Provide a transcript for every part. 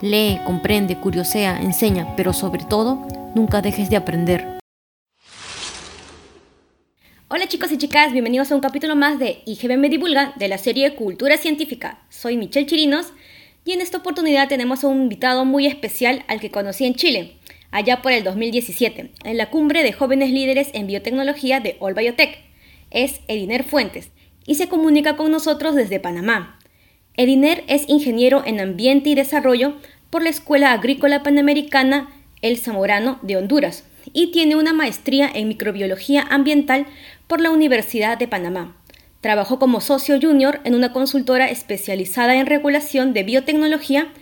Lee, comprende, curiosea, enseña, pero sobre todo, nunca dejes de aprender. Hola chicos y chicas, bienvenidos a un capítulo más de IGB me divulga de la serie Cultura Científica. Soy Michelle Chirinos y en esta oportunidad tenemos a un invitado muy especial al que conocí en Chile, allá por el 2017, en la cumbre de jóvenes líderes en biotecnología de All Biotech. Es Ediner Fuentes y se comunica con nosotros desde Panamá. Ediner es ingeniero en ambiente y desarrollo por la Escuela Agrícola Panamericana El Zamorano de Honduras y tiene una maestría en microbiología ambiental por la Universidad de Panamá. Trabajó como socio junior en una consultora especializada en regulación de biotecnología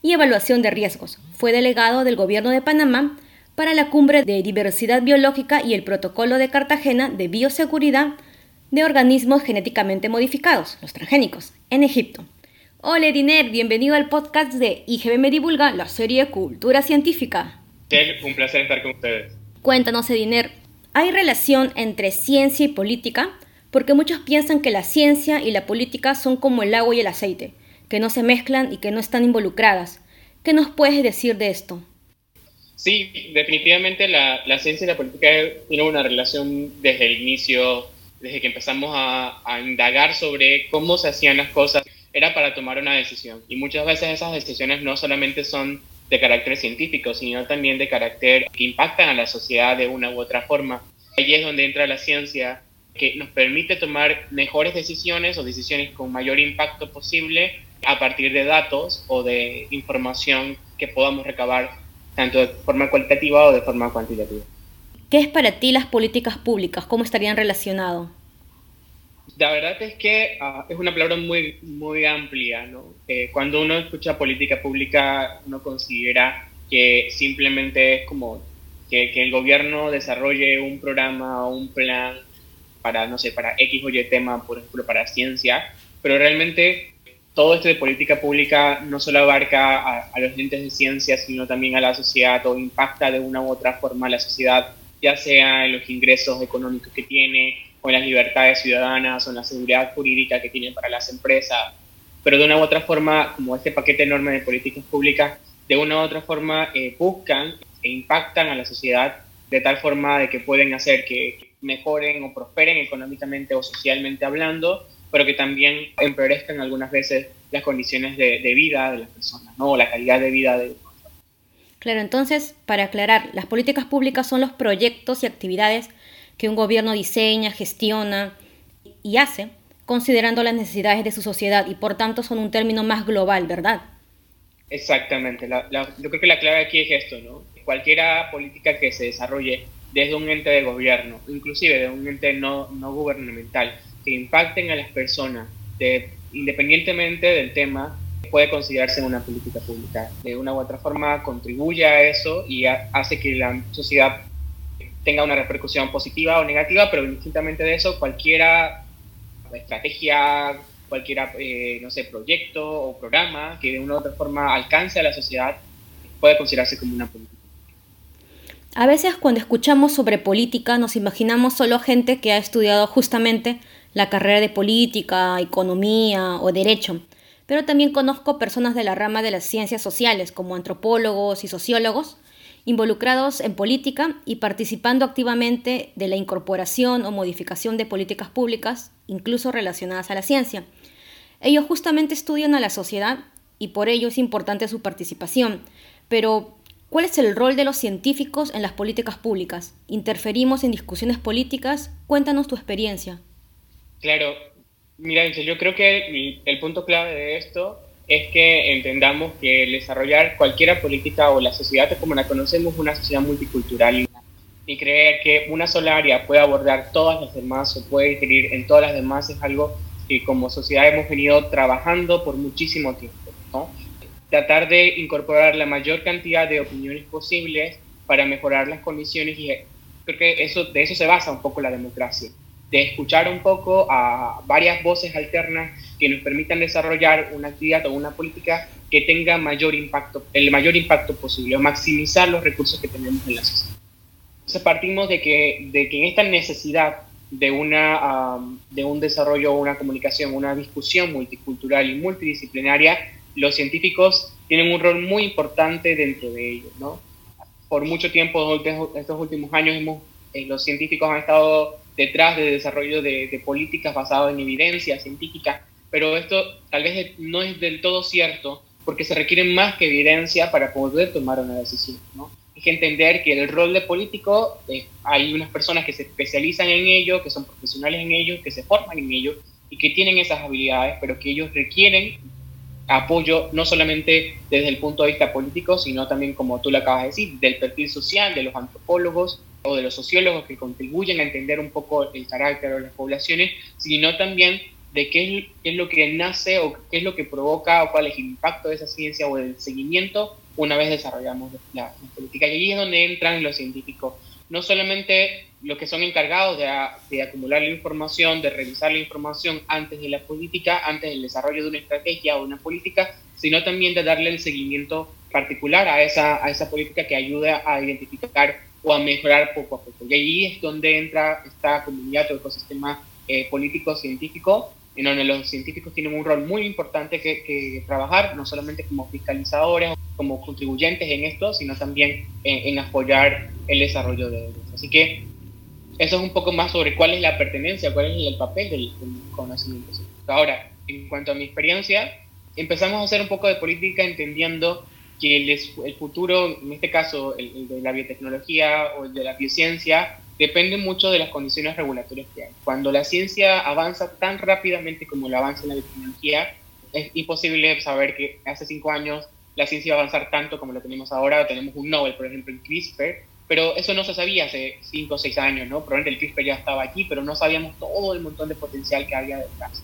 y evaluación de riesgos. Fue delegado del Gobierno de Panamá para la Cumbre de Diversidad Biológica y el Protocolo de Cartagena de Bioseguridad de Organismos Genéticamente Modificados, los transgénicos, en Egipto. Hola Diner, bienvenido al podcast de IGB Me Divulga, la serie Cultura Científica. Un placer estar con ustedes. Cuéntanos, Ediner, ¿Hay relación entre ciencia y política? Porque muchos piensan que la ciencia y la política son como el agua y el aceite, que no se mezclan y que no están involucradas. ¿Qué nos puedes decir de esto? Sí, definitivamente la, ciencia y la política tienen una relación desde el inicio, desde que empezamos a, a indagar sobre cómo se hacían las cosas, era para tomar una decisión. Y muchas veces esas decisiones no solamente son de carácter científico, sino también de carácter que impactan a la sociedad de una u otra forma. Allí es donde entra la ciencia, que nos permite tomar mejores decisiones o decisiones con mayor impacto posible a partir de datos o de información que podamos recabar tanto de forma cualitativa o de forma cuantitativa. ¿Qué es para ti las políticas públicas? ¿Cómo estarían relacionados? La verdad es que ah, es una palabra muy, muy amplia, ¿no? Eh, cuando uno escucha política pública, uno considera que simplemente es como que, que, el gobierno desarrolle un programa o un plan para, no sé, para X o Y tema, por ejemplo, para ciencia, pero realmente todo esto de política pública no solo abarca a, a los entes de ciencia, sino también a la sociedad o impacta de una u otra forma a la sociedad, ya sea en los ingresos económicos que tiene, o en las libertades ciudadanas o en la seguridad jurídica que tienen para las empresas, pero de una u otra forma, como este paquete enorme de políticas públicas, de una u otra forma eh, buscan e impactan a la sociedad de tal forma de que pueden hacer que mejoren o prosperen económicamente o socialmente hablando, pero que también empeorezcan algunas veces las condiciones de, vida de las personas, ¿no? o la calidad de vida de Claro, entonces, para aclarar, las políticas públicas son los proyectos y actividades que un gobierno diseña, gestiona y hace, considerando las necesidades de su sociedad y por tanto son un término más global, ¿verdad? Exactamente. yo creo que la clave aquí es esto, ¿no? Cualquier política que se desarrolle desde un ente de gobierno, inclusive de un ente no, no gubernamental, que impacten a las personas, de, independientemente del tema, puede considerarse una política pública. De una u otra forma contribuye a eso y hace que la sociedad tenga una repercusión positiva o negativa, pero indistintamente de eso, cualquiera estrategia, cualquier, eh, no sé, proyecto o programa que de una u otra forma alcance a la sociedad puede considerarse como una política. A veces cuando escuchamos sobre política nos imaginamos solo gente que ha estudiado justamente la carrera de política, economía o derecho, pero también conozco personas de la rama de las ciencias sociales como antropólogos y sociólogos involucrados en política y participando activamente de la incorporación o modificación de políticas públicas, incluso relacionadas a la ciencia. Ellos justamente estudian a la sociedad y por ello es importante su participación. Pero, ¿cuál es el rol de los científicos en las políticas públicas? ¿Interferimos en discusiones políticas? Cuéntanos tu experiencia. Claro, mira, yo creo que el punto clave de esto es que entendamos que desarrollar cualquier política o la sociedad como la conocemos es una sociedad multicultural y creer que una sola área puede abordar todas las demás o puede ingerir en todas las demás es algo que como sociedad hemos venido trabajando por muchísimo tiempo. tratar de incorporar la mayor cantidad de opiniones posibles para mejorar las condiciones y creo que eso, de eso se basa un poco la democracia, de escuchar un poco a varias voces alternas que nos permitan desarrollar una actividad o una política que tenga mayor impacto, el mayor impacto posible, o maximizar los recursos que tenemos en la sociedad. Entonces partimos de que, de que en esta necesidad de, una, de un desarrollo, una comunicación, una discusión multicultural y multidisciplinaria, los científicos tienen un rol muy importante dentro de ello. ¿no? Por mucho tiempo, estos últimos años, hemos, eh, los científicos han estado detrás del desarrollo de, de políticas basadas en evidencia científica, pero esto tal vez no es del todo cierto porque se requiere más que evidencia para poder tomar una decisión. ¿no? Hay que entender que el rol de político, eh, hay unas personas que se especializan en ello, que son profesionales en ello, que se forman en ello y que tienen esas habilidades, pero que ellos requieren apoyo no solamente desde el punto de vista político, sino también, como tú lo acabas de decir, del perfil social de los antropólogos o de los sociólogos que contribuyen a entender un poco el carácter de las poblaciones, sino también de qué es, lo que nace o qué es lo que provoca o cuál es el impacto de esa ciencia o del seguimiento una vez desarrollamos la, política. Y ahí es donde entran los científicos, no solamente los que son encargados de, acumular la información, de revisar la información antes de la política, antes del desarrollo de una estrategia o una política, sino también de darle el seguimiento particular a esa, a esa política que ayuda a identificar o a mejorar poco a poco. Y ahí es donde entra esta comunidad o ecosistema eh, político-científico en donde los científicos tienen un rol muy importante que, trabajar, no solamente como fiscalizadores, como contribuyentes en esto, sino también en, apoyar el desarrollo de ellos. Así que eso es un poco más sobre cuál es la pertenencia, cuál es el papel del, conocimiento científico. Ahora, en cuanto a mi experiencia, empezamos a hacer un poco de política entendiendo que el, el futuro, en este caso el de la biotecnología o el de la biociencia, depende mucho de las condiciones regulatorias que hay. Cuando la ciencia avanza tan rápidamente como la avanza en la biotecnología, es imposible saber que hace cinco años la ciencia iba a avanzar tanto como lo tenemos ahora. Tenemos un Nobel, por ejemplo, en CRISPR, pero eso no se sabía hace cinco o seis años, ¿no? Probablemente el CRISPR ya estaba aquí, pero no sabíamos todo el montón de potencial que había detrás,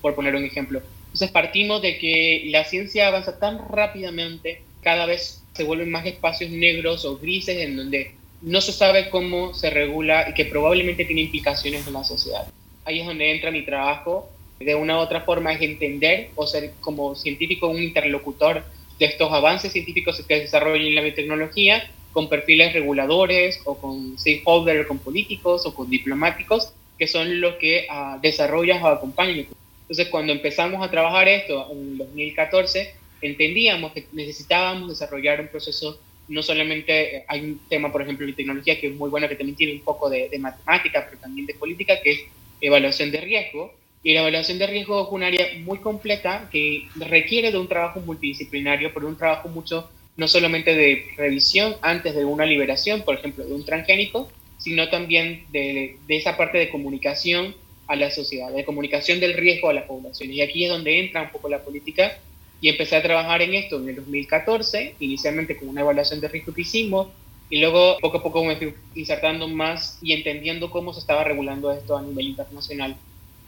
por poner un ejemplo. Entonces partimos de que la ciencia avanza tan rápidamente, cada vez se vuelven más espacios negros o grises en donde no se sabe cómo se regula y que probablemente tiene implicaciones en la sociedad. Ahí es donde entra mi trabajo. De una u otra forma es entender o ser como científico un interlocutor de estos avances científicos que se desarrollan en la biotecnología con perfiles reguladores o con stakeholders, con políticos o con diplomáticos, que son los que uh, desarrollan o acompañan. Entonces, cuando empezamos a trabajar esto en 2014, entendíamos que necesitábamos desarrollar un proceso no solamente eh, hay un tema, por ejemplo, de tecnología que es muy bueno, que también tiene un poco de, matemática, pero también de política, que es evaluación de riesgo. Y la evaluación de riesgo es un área muy completa que requiere de un trabajo multidisciplinario, pero un trabajo mucho, no solamente de revisión antes de una liberación, por ejemplo, de un transgénico, sino también de, de esa parte de comunicación a la sociedad, de comunicación del riesgo a la población. Y aquí es donde entra un poco la política y empecé a trabajar en esto en el 2014, inicialmente con una evaluación de riesgo que hicimos, y luego poco a poco me fui insertando más y entendiendo cómo se estaba regulando esto a nivel internacional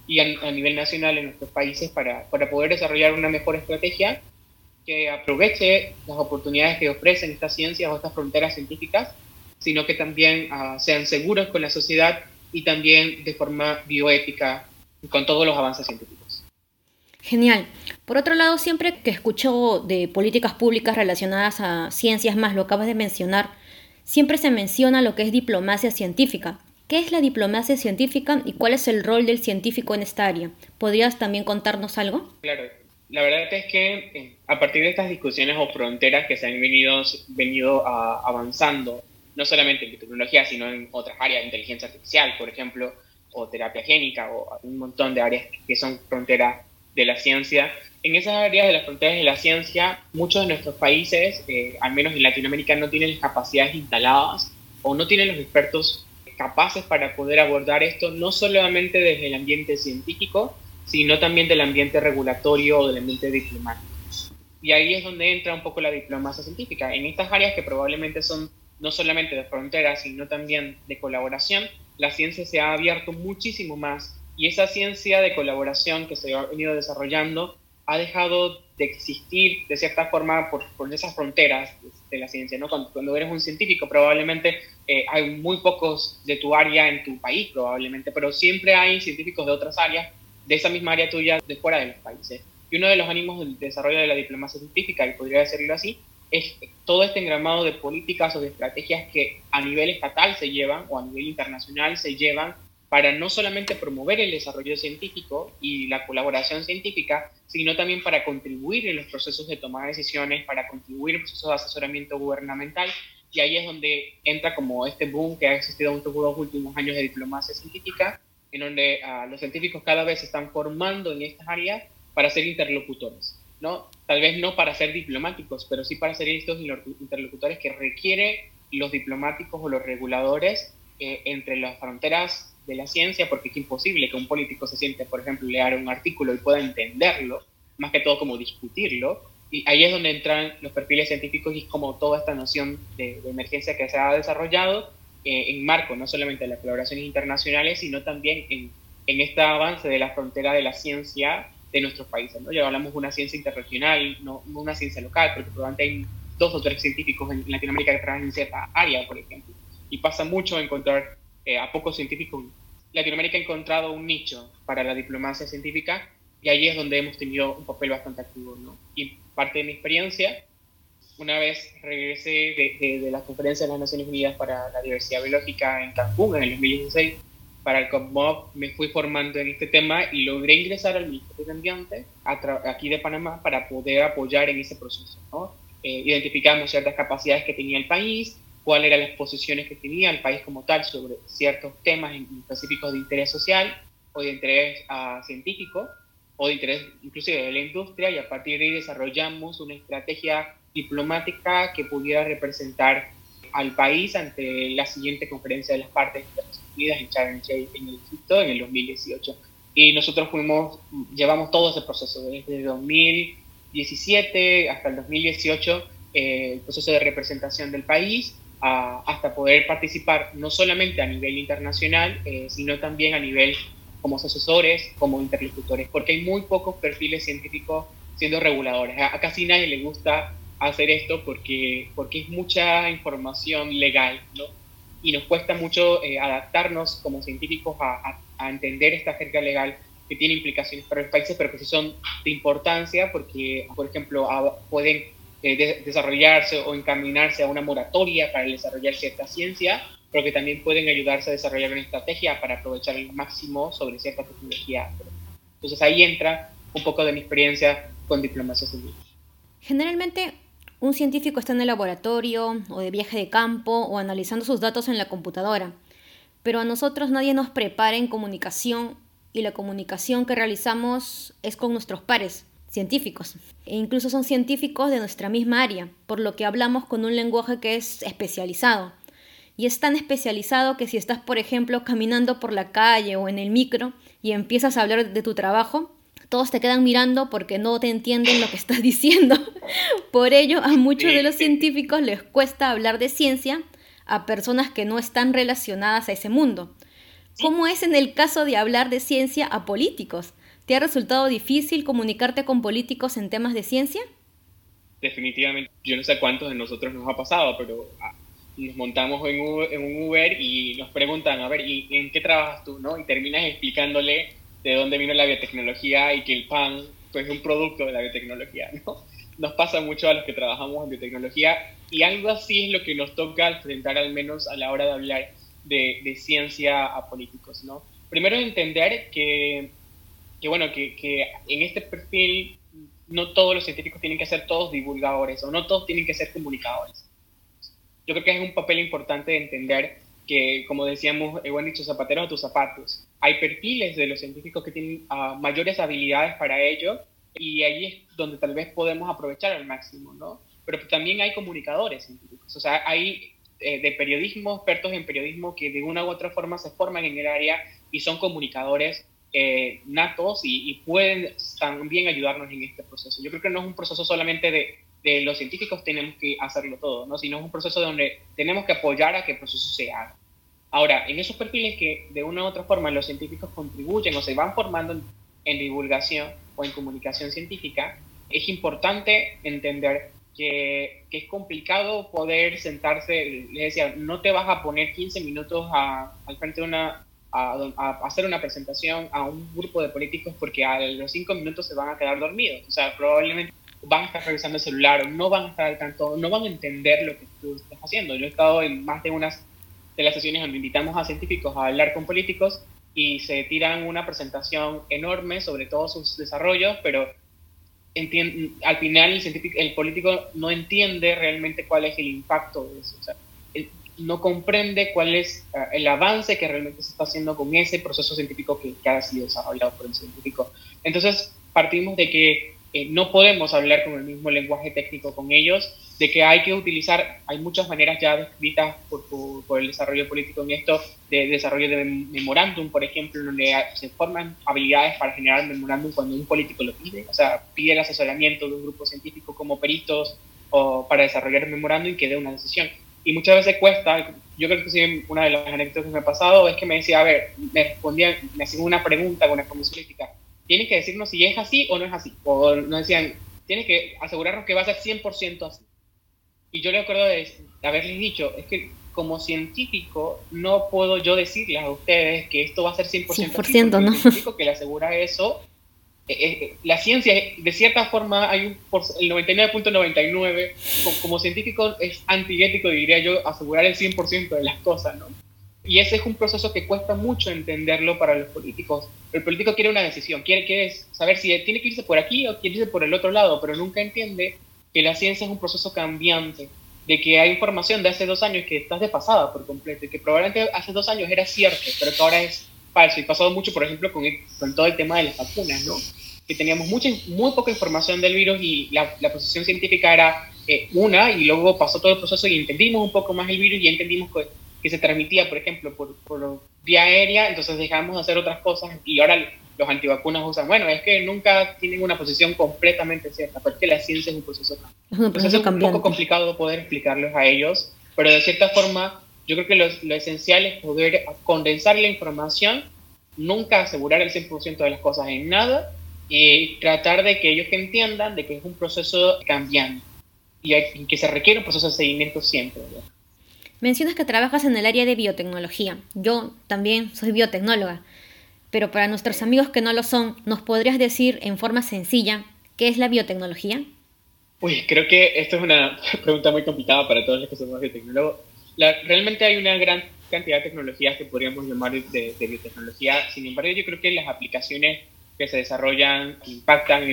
y a, nivel nacional en nuestros países para, para poder desarrollar una mejor estrategia que aproveche las oportunidades que ofrecen estas ciencias o estas fronteras científicas, sino que también uh, sean seguros con la sociedad y también de forma bioética con todos los avances científicos. Genial. Por otro lado, siempre que escucho de políticas públicas relacionadas a ciencias más, lo acabas de mencionar, siempre se menciona lo que es diplomacia científica. ¿Qué es la diplomacia científica y cuál es el rol del científico en esta área? ¿Podrías también contarnos algo? Claro, la verdad es que eh, a partir de estas discusiones o fronteras que se han venido, venido ah, avanzando, no solamente en tecnología, sino en otras áreas, inteligencia artificial, por ejemplo, o terapia génica, o un montón de áreas que son fronteras de la ciencia. En esas áreas de las fronteras de la ciencia, muchos de nuestros países, eh, al menos en Latinoamérica, no tienen las capacidades instaladas o no tienen los expertos capaces para poder abordar esto, no solamente desde el ambiente científico, sino también del ambiente regulatorio o del ambiente diplomático. Y ahí es donde entra un poco la diplomacia científica. En estas áreas que probablemente son no solamente de fronteras, sino también de colaboración, la ciencia se ha abierto muchísimo más y esa ciencia de colaboración que se ha venido desarrollando ha dejado de existir de cierta forma por, por esas fronteras de, la ciencia, ¿no? Cuando, eres un científico probablemente eh, hay muy pocos de tu área en tu país probablemente, pero siempre hay científicos de otras áreas, de esa misma área tuya, de fuera de los países. Y uno de los ánimos del desarrollo de la diplomacia científica, y podría decirlo así, es todo este engramado de políticas o de estrategias que a nivel estatal se llevan o a nivel internacional se llevan para no solamente promover el desarrollo científico y la colaboración científica, sino también para contribuir en los procesos de toma de decisiones, para contribuir en procesos de asesoramiento gubernamental. Y ahí es donde entra como este boom que ha existido en estos últimos años de diplomacia científica, en donde uh, los científicos cada vez se están formando en estas áreas para ser interlocutores. ¿no? Tal vez no para ser diplomáticos, pero sí para ser estos interlocutores que requiere los diplomáticos o los reguladores eh, entre las fronteras de la ciencia, porque es imposible que un político se siente, por ejemplo, leer un artículo y pueda entenderlo, más que todo como discutirlo, y ahí es donde entran los perfiles científicos y es como toda esta noción de, emergencia que se ha desarrollado eh, en marco no solamente de las colaboraciones internacionales, sino también en, en este avance de la frontera de la ciencia de nuestros países. ¿no? Ya hablamos de una ciencia interregional, no, una ciencia local, porque probablemente hay dos o tres científicos en Latinoamérica que trabajan en cierta área, por ejemplo. Y pasa mucho encontrar eh, a pocos científicos. Latinoamérica ha encontrado un nicho para la diplomacia científica y ahí es donde hemos tenido un papel bastante activo. Y parte de mi experiencia, una vez regresé de, de, la conferencia de las Naciones Unidas para la Diversidad Biológica en Cancún en el 2016, para el COPMOB me fui formando en este tema y logré ingresar al Ministerio de Ambiente aquí de Panamá para poder apoyar en ese proceso. ¿no? Eh, identificamos ciertas capacidades que tenía el país, cuáles eran las posiciones que tenía el país como tal sobre ciertos temas específicos de interés social o de interés uh, científico o de interés inclusive de la industria y a partir de ahí desarrollamos una estrategia diplomática que pudiera representar al país ante la siguiente conferencia de las partes de Naciones Unidas en Sharm en el Egipto en el 2018. Y nosotros fuimos, llevamos todo ese proceso, desde 2017 hasta el 2018, eh, el proceso de representación del país, hasta poder participar no solamente a nivel internacional, eh, sino también a nivel como asesores, como interlocutores, porque hay muy pocos perfiles científicos siendo reguladores. A, casi nadie le gusta hacer esto porque, porque es mucha información legal, ¿no? Y nos cuesta mucho eh, adaptarnos como científicos a, a, entender esta jerga legal que tiene implicaciones para los países, pero que sí son de importancia porque, por ejemplo, pueden eh, desarrollarse o encaminarse a una moratoria para desarrollar cierta ciencia, pero que también pueden ayudarse a desarrollar una estrategia para aprovechar el máximo sobre cierta tecnología. Entonces ahí entra un poco de mi experiencia con diplomacia científica. Generalmente un científico está en el laboratorio o de viaje de campo o analizando sus datos en la computadora, pero a nosotros nadie nos prepara en comunicación y la comunicación que realizamos es con nuestros pares científicos. E incluso son científicos de nuestra misma área, por lo que hablamos con un lenguaje que es especializado. Y es tan especializado que si estás, por ejemplo, caminando por la calle o en el micro y empiezas a hablar de tu trabajo, todos te quedan mirando porque no te entienden lo que estás diciendo. Por ello, a muchos de los científicos les cuesta hablar de ciencia a personas que no están relacionadas a ese mundo. ¿Cómo es en el caso de hablar de ciencia a políticos? ¿Te ha resultado difícil comunicarte con políticos en temas de ciencia? Definitivamente. Yo no sé cuántos de nosotros nos ha pasado, pero ah, nos montamos en un, Uber y nos preguntan, a ver, ¿y en qué trabajas tú? ¿no? Y terminas explicándole de dónde vino la biotecnología y que el pan pues, es un producto de la biotecnología. ¿no? Nos pasa mucho a los que trabajamos en biotecnología y algo así es lo que nos toca enfrentar al menos a la hora de hablar de, de ciencia a políticos. ¿no? Primero entender que que bueno, que, que en este perfil no todos los científicos tienen que ser todos divulgadores o no todos tienen que ser comunicadores. Yo creo que es un papel importante de entender que, como decíamos, he dicho, zapateros a tus zapatos. Hay perfiles de los científicos que tienen uh, mayores habilidades para ello y ahí es donde tal vez podemos aprovechar al máximo, ¿no? Pero también hay comunicadores científicos, o sea, hay eh, de periodismo, expertos en periodismo que de una u otra forma se forman en el área y son comunicadores eh, natos y, pueden también ayudarnos en este proceso. Yo creo que no es un proceso solamente de, de los científicos tenemos que hacerlo todo, ¿no? sino es un proceso donde tenemos que apoyar a que el proceso se haga. Ahora, en esos perfiles que de una u otra forma los científicos contribuyen o se van formando en, divulgación o en comunicación científica, es importante entender que, que, es complicado poder sentarse, les decía, no te vas a poner 15 minutos a, al frente de una, a, hacer una presentación a un grupo de políticos porque a los 5 minutos se van a quedar dormidos. O sea, probablemente van a estar revisando el celular o no van a estar al tanto, no van a entender lo que tú estás haciendo. Yo he estado en más de unas de las sesiones donde invitamos a científicos a hablar con políticos y se tiran una presentación enorme sobre todos sus desarrollos, pero al final el, el político no entiende realmente cuál es el impacto de eso. O sea, no comprende cuál es ah, el avance que realmente se está haciendo con ese proceso científico que, que ha sido desarrollado por el científico. Entonces, partimos de que eh, no podemos hablar con el mismo lenguaje técnico con ellos, de que hay que utilizar, hay muchas maneras ya descritas por, por, el desarrollo político en esto, de desarrollo de memorándum, por ejemplo, se forman habilidades para generar memorándum cuando un político lo pide, o sea, pide el asesoramiento de un grupo científico como peritos o para desarrollar memorándum y que dé una decisión. Y muchas veces cuesta, yo creo que sí, una de las anécdotas que me ha pasado es que me decía, a ver, me respondían, me hacían una pregunta con una comisión política, tiene que decirnos si es así o no es así. O nos decían, tiene que asegurarnos que va a ser 100% así. Y yo le acuerdo de haberles dicho, es que como científico no puedo yo decirles a ustedes que esto va a ser 100%, 100% ¿no? El científico que le asegura eso, la ciencia, de cierta forma, hay un el 99.99, como, como científico es antiético, diría yo, asegurar el 100% de las cosas, ¿no? Y ese es un proceso que cuesta mucho entenderlo para los políticos. El político quiere una decisión, quiere, quiere saber si tiene que irse por aquí o quiere irse por el otro lado, pero nunca entiende que la ciencia es un proceso cambiante, de que hay información de hace dos años que estás desfasada por completo y que probablemente hace dos años era cierto, pero que ahora es falso. Y pasado mucho, por ejemplo, con, con todo el tema de las vacunas, ¿no? Que teníamos mucha, muy poca información del virus y la, la posición científica era eh, una y luego pasó todo el proceso y entendimos un poco más el virus y entendimos que que se transmitía, por ejemplo, por, por vía aérea, entonces dejamos de hacer otras cosas y ahora los antivacunas usan, bueno, es que nunca tienen una posición completamente cierta, porque la ciencia es un proceso, es un, proceso es un poco complicado poder explicarles a ellos, pero de cierta forma yo creo que lo, lo esencial es poder condensar la información, nunca asegurar el 100% de las cosas en nada y tratar de que ellos entiendan de que es un proceso cambiante y, que se requiere un proceso de seguimiento siempre. Mencionas que trabajas en el área de biotecnología. Yo también soy biotecnóloga. Pero para nuestros amigos que no lo son, ¿nos podrías decir en forma sencilla qué es la biotecnología? Uy, creo que esto es una pregunta muy complicada para todos los que somos biotecnólogos. Realmente hay una gran cantidad de tecnologías que podríamos llamar de, biotecnología. Sin embargo, yo creo que las aplicaciones que se desarrollan, impactan,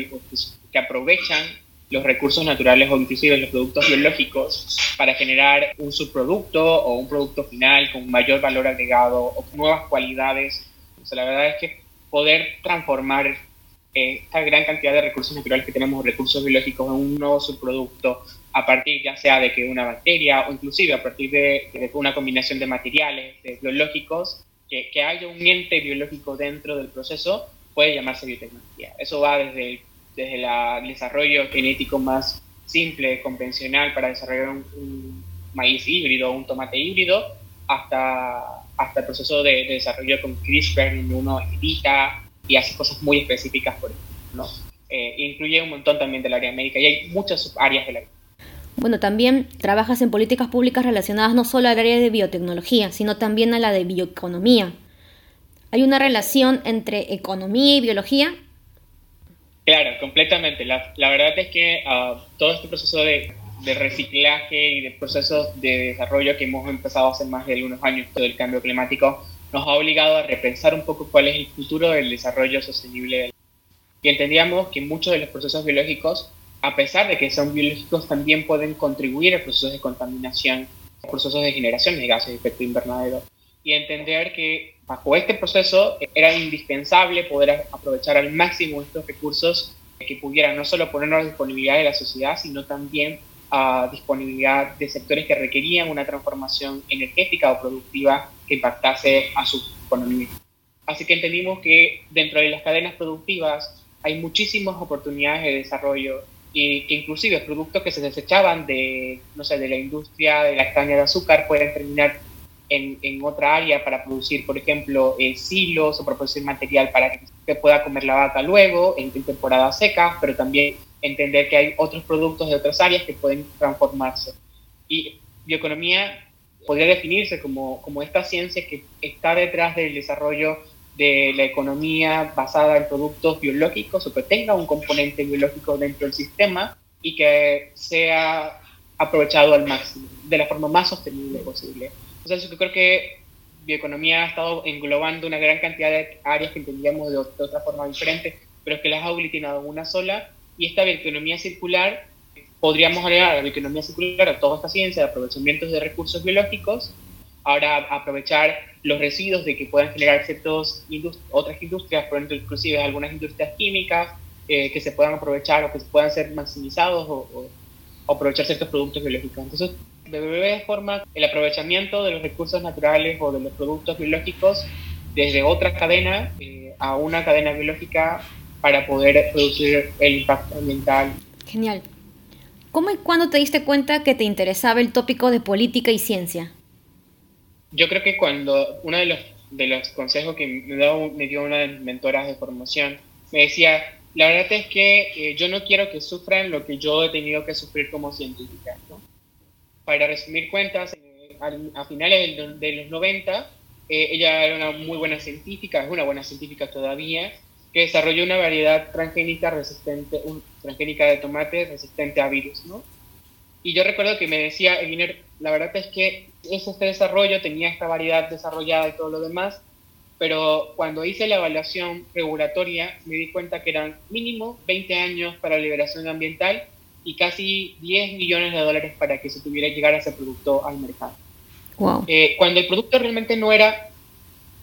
que aprovechan los recursos naturales o inclusive los productos biológicos para generar un subproducto o un producto final con mayor valor agregado o nuevas cualidades. la verdad es que poder transformar eh, esta gran cantidad de recursos naturales que tenemos, recursos biológicos, en un nuevo subproducto a partir ya sea de que una bacteria o inclusive a partir de, una combinación de materiales biológicos, que, que haya un ente biológico dentro del proceso, puede llamarse biotecnología. Eso va desde desde el desarrollo genético más simple, convencional, para desarrollar un, maíz híbrido, un tomate híbrido, hasta, hasta el proceso de, desarrollo con CRISPR, donde uno edita y hace cosas muy específicas, por ejemplo. Eh, incluye un montón también del área médica y hay muchas áreas del área. Bueno, también trabajas en políticas públicas relacionadas no solo al área de biotecnología, sino también a la de bioeconomía. ¿Hay una relación entre economía y biología? Claro, completamente. La, verdad es que uh, todo este proceso de, de, reciclaje y de procesos de desarrollo que hemos empezado hace más de algunos años, todo el cambio climático, nos ha obligado a repensar un poco cuál es el futuro del desarrollo sostenible. Y entendíamos que muchos de los procesos biológicos, a pesar de que son biológicos, también pueden contribuir a procesos de contaminación, procesos de generación de gases de efecto invernadero. Y entender que bajo este proceso era indispensable poder aprovechar al máximo estos recursos que pudieran no solo ponernos a disponibilidad de la sociedad, sino también a disponibilidad de sectores que requerían una transformación energética o productiva que impactase a su economía. Así que entendimos que dentro de las cadenas productivas hay muchísimas oportunidades de desarrollo y que inclusive productos que se desechaban de, no sé, de la industria de la caña de azúcar pueden terminar en, en, otra área para producir, por ejemplo, eh, silos o para producir material para que que pueda comer la vaca luego, en, temporada seca, pero también entender que hay otros productos de otras áreas que pueden transformarse. Y bioeconomía podría definirse como, como esta ciencia que está detrás del desarrollo de la economía basada en productos biológicos o que tenga un componente biológico dentro del sistema y que sea aprovechado al máximo, de la forma más sostenible posible. Entonces yo creo que bioeconomía ha estado englobando una gran cantidad de áreas que entendíamos de, otra forma diferente, pero que las ha aglutinado en una sola, y esta bioeconomía circular, podríamos agregar a la bioeconomía circular a toda esta ciencia de aprovechamiento de recursos biológicos, ahora aprovechar los residuos de que puedan generar ciertas otras industrias, por ejemplo, inclusive algunas industrias químicas, eh, que se puedan aprovechar o que puedan ser maximizados o aprovechar ciertos productos biológicos. Entonces, BBB forma el aprovechamiento de los recursos naturales o de los productos biológicos desde otra cadena eh, a una cadena biológica para poder producir el impacto ambiental. Genial. ¿Cómo y cuándo te diste cuenta que te interesaba el tópico de política y ciencia? Yo creo que cuando uno de los, de los consejos que me dio, me dio una de mis mentoras de formación me decía, la verdad es que eh, yo no quiero que sufran lo que yo he tenido que sufrir como científica. Para resumir cuentas, eh, a, finales de, los 90, eh, ella era una muy buena científica, es una buena científica todavía, que desarrolló una variedad transgénica resistente, un, transgénica de tomate resistente a virus. ¿no? Y yo recuerdo que me decía, Eviner, la verdad es que ese este desarrollo tenía esta variedad desarrollada y todo lo demás, pero cuando hice la evaluación regulatoria me di cuenta que eran mínimo 20 años para la liberación ambiental y casi 10 millones de dólares para que se tuviera que llegar a ese producto al mercado. Eh, cuando el producto realmente no era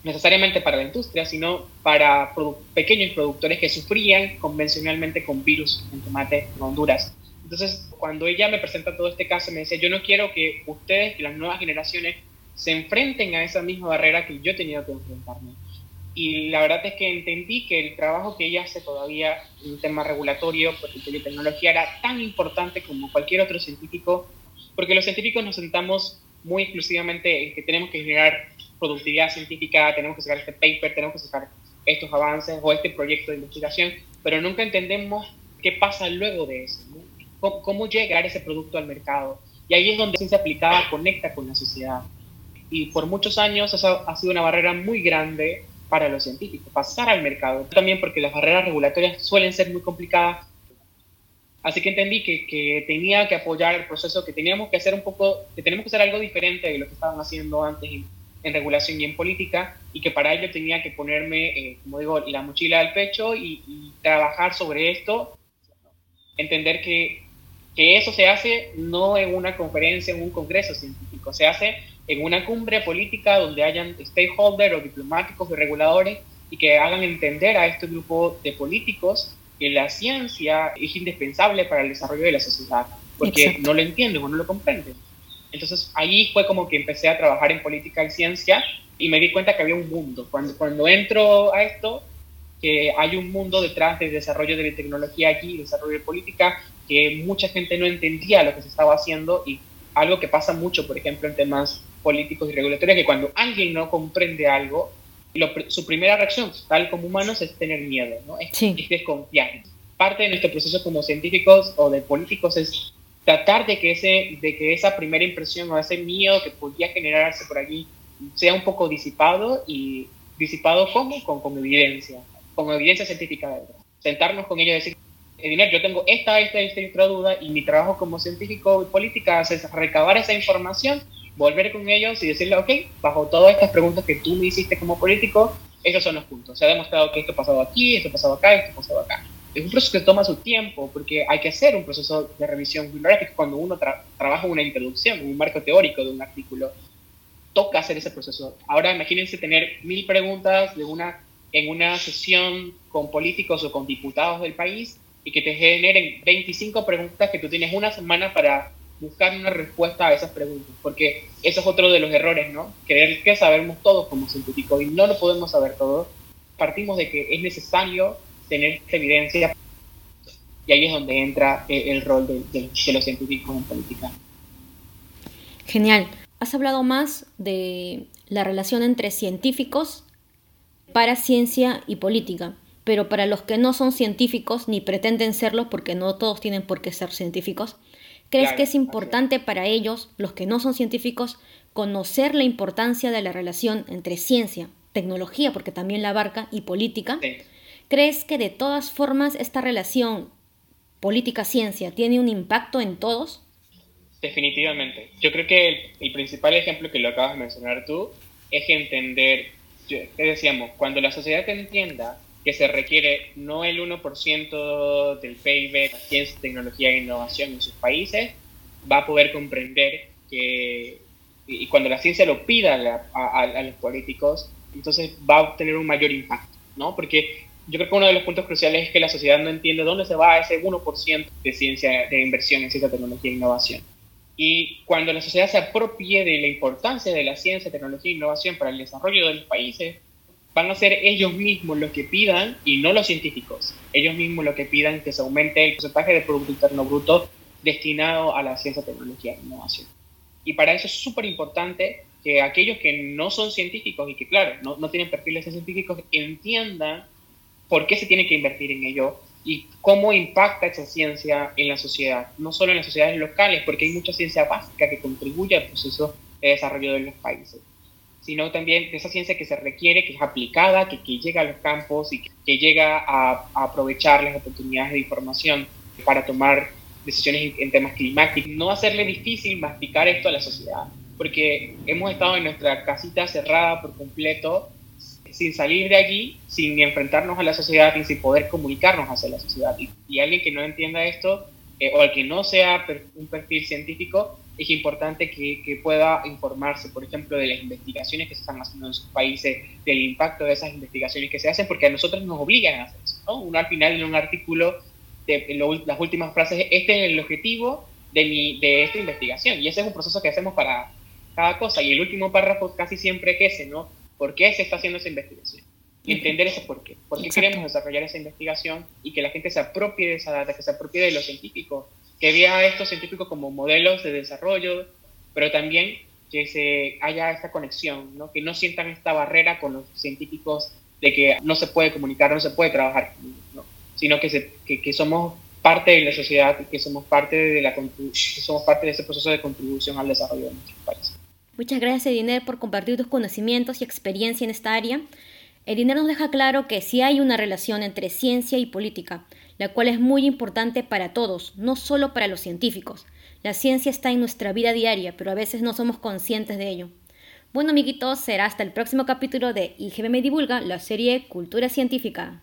necesariamente para la industria, sino para pequeños productores que sufrían convencionalmente con virus en tomate en Honduras. Entonces, cuando ella me presenta todo este caso, me decía, yo no quiero que ustedes, las nuevas generaciones, se enfrenten a esa misma barrera que yo he tenido que enfrentarme. Y la verdad es que entendí que el trabajo que ella hace todavía en un tema regulatorio, porque tecnología era tan importante como cualquier otro científico, porque los científicos nos sentamos muy exclusivamente en que tenemos que generar productividad científica, tenemos que sacar este paper, tenemos que sacar estos avances o este proyecto de investigación, pero nunca entendemos qué pasa luego de eso, cómo, cómo llegar ese producto al mercado. Y ahí es donde la ciencia aplicada conecta con la sociedad y por muchos años eso ha sido una barrera muy grande para los científicos, pasar al mercado. También porque las barreras regulatorias suelen ser muy complicadas. Así que entendí que, que, tenía que apoyar el proceso, que teníamos que hacer un poco, que tenemos que hacer algo diferente de lo que estaban haciendo antes en, regulación y en política, y que para ello tenía que ponerme, eh, como digo, la mochila al pecho y, y trabajar sobre esto, entender que, que eso se hace no en una conferencia, en un congreso científico, se hace en una cumbre política donde hayan stakeholders o diplomáticos o reguladores y que hagan entender a este grupo de políticos que la ciencia es indispensable para el desarrollo de la sociedad, porque no lo entienden o no lo comprenden. Entonces ahí fue como que empecé a trabajar en política y ciencia y me di cuenta que había un mundo. Cuando, cuando entro a esto, que hay un mundo detrás del desarrollo de la tecnología aquí, desarrollo de política, que mucha gente no entendía lo que se estaba haciendo y algo que pasa mucho, por ejemplo, en temas políticos y regulatorios, que cuando alguien no comprende algo, su primera reacción, tal como humanos, es tener miedo, ¿no? es, desconfiar. Parte de nuestro proceso como científicos o de políticos es tratar de que, ese, de que esa primera impresión o ese miedo que podría generarse por allí sea un poco disipado y disipado ¿cómo? Con, con evidencia, con evidencia científica. ¿verdad? Sentarnos con ellos y decir, Ediner, yo tengo esta, esta, esta, esta duda y mi trabajo como científico y política es recabar esa información, volver con ellos y decirle, ok, bajo todas estas preguntas que tú me hiciste como político, esos son los puntos. Se ha demostrado que esto ha pasado aquí, esto ha pasado acá, esto ha pasado acá. Es un proceso que toma su tiempo porque hay que hacer un proceso de revisión bibliográfica cuando uno trabaja una introducción, un marco teórico de un artículo. Toca hacer ese proceso. Ahora imagínense tener mil preguntas de una, en una sesión con políticos o con diputados del país y que te generen 25 preguntas que tú tienes una semana para buscar una respuesta a esas preguntas, porque eso es otro de los errores, ¿no? Creer que sabemos todo como científicos y no lo podemos saber todo. Partimos de que es necesario tener evidencia y ahí es donde entra eh, el rol de, de los científicos en política. Genial. Has hablado más de la relación entre científicos para ciencia y política pero para los que no son científicos ni pretenden serlo, porque no todos tienen por qué ser científicos, ¿crees que es importante para ellos, los que no son científicos, conocer la importancia de la relación entre ciencia, tecnología, porque también la abarca, y política? ¿Crees que de todas formas esta relación política-ciencia tiene un impacto en todos? Definitivamente. Yo creo que el, principal ejemplo que lo acabas de mencionar tú es entender, te decíamos, cuando la sociedad entienda que se requiere no el 1% del PIB de ciencia, tecnología e innovación en sus países, va a poder comprender que, y cuando la ciencia lo pida a, a, los políticos, entonces va a obtener un mayor impacto, ¿no? Porque yo creo que uno de los puntos cruciales es que la sociedad no entiende dónde se va ese 1% de ciencia, de inversión en ciencia, tecnología e innovación. Y cuando la sociedad se apropie de la importancia de la ciencia, tecnología e innovación para el desarrollo de los países, van a ser ellos mismos los que pidan y no los científicos. Ellos mismos los que pidan que se aumente el porcentaje de Producto Interno Bruto destinado a la ciencia, tecnología e innovación. Y para eso es súper importante que aquellos que no son científicos y que, claro, no, no tienen perfiles científicos, entiendan por qué se tiene que invertir en ello y cómo impacta esa ciencia en la sociedad, no solo en las sociedades locales, porque hay mucha ciencia básica que contribuye al proceso de desarrollo de los países, sino también esa ciencia que se requiere, que es aplicada, que, que llega a los campos y que, llega a, aprovechar las oportunidades de información para tomar decisiones en, temas climáticos, no hacerle difícil masticar esto a la sociedad, porque hemos estado en nuestra casita cerrada por completo sin salir de allí, sin enfrentarnos a la sociedad y sin poder comunicarnos hacia la sociedad. Y, alguien que no entienda esto, eh, o al que no sea un perfil científico, es importante que, que, pueda informarse, por ejemplo, de las investigaciones que se están haciendo en sus países, del impacto de esas investigaciones que se hacen, porque a nosotros nos obligan a hacer eso. ¿no? Uno al final en un artículo, de, las últimas frases, este es el objetivo de, mi, de esta investigación, y ese es un proceso que hacemos para cada cosa, y el último párrafo casi siempre es ese, ¿no? ¿Por qué se está haciendo esa investigación? Y entender ese por qué. ¿Por qué queremos desarrollar esa investigación y que la gente se apropie de esa data, que se apropie de los científicos, que vea a estos científicos como modelos de desarrollo, pero también que se haya esta conexión, ¿no? que no sientan esta barrera con los científicos de que no se puede comunicar, no se puede trabajar, ¿no? sino que, se, que, que, somos parte de la sociedad que somos parte de, la, que somos parte de ese proceso de contribución al desarrollo de nuestros países. Muchas gracias, Ediner, por compartir tus conocimientos y experiencia en esta área. Ediner nos deja claro que sí hay una relación entre ciencia y política, la cual es muy importante para todos, no solo para los científicos. La ciencia está en nuestra vida diaria, pero a veces no somos conscientes de ello. Bueno, amiguitos, será hasta el próximo capítulo de IGB Me Divulga, la serie Cultura Científica.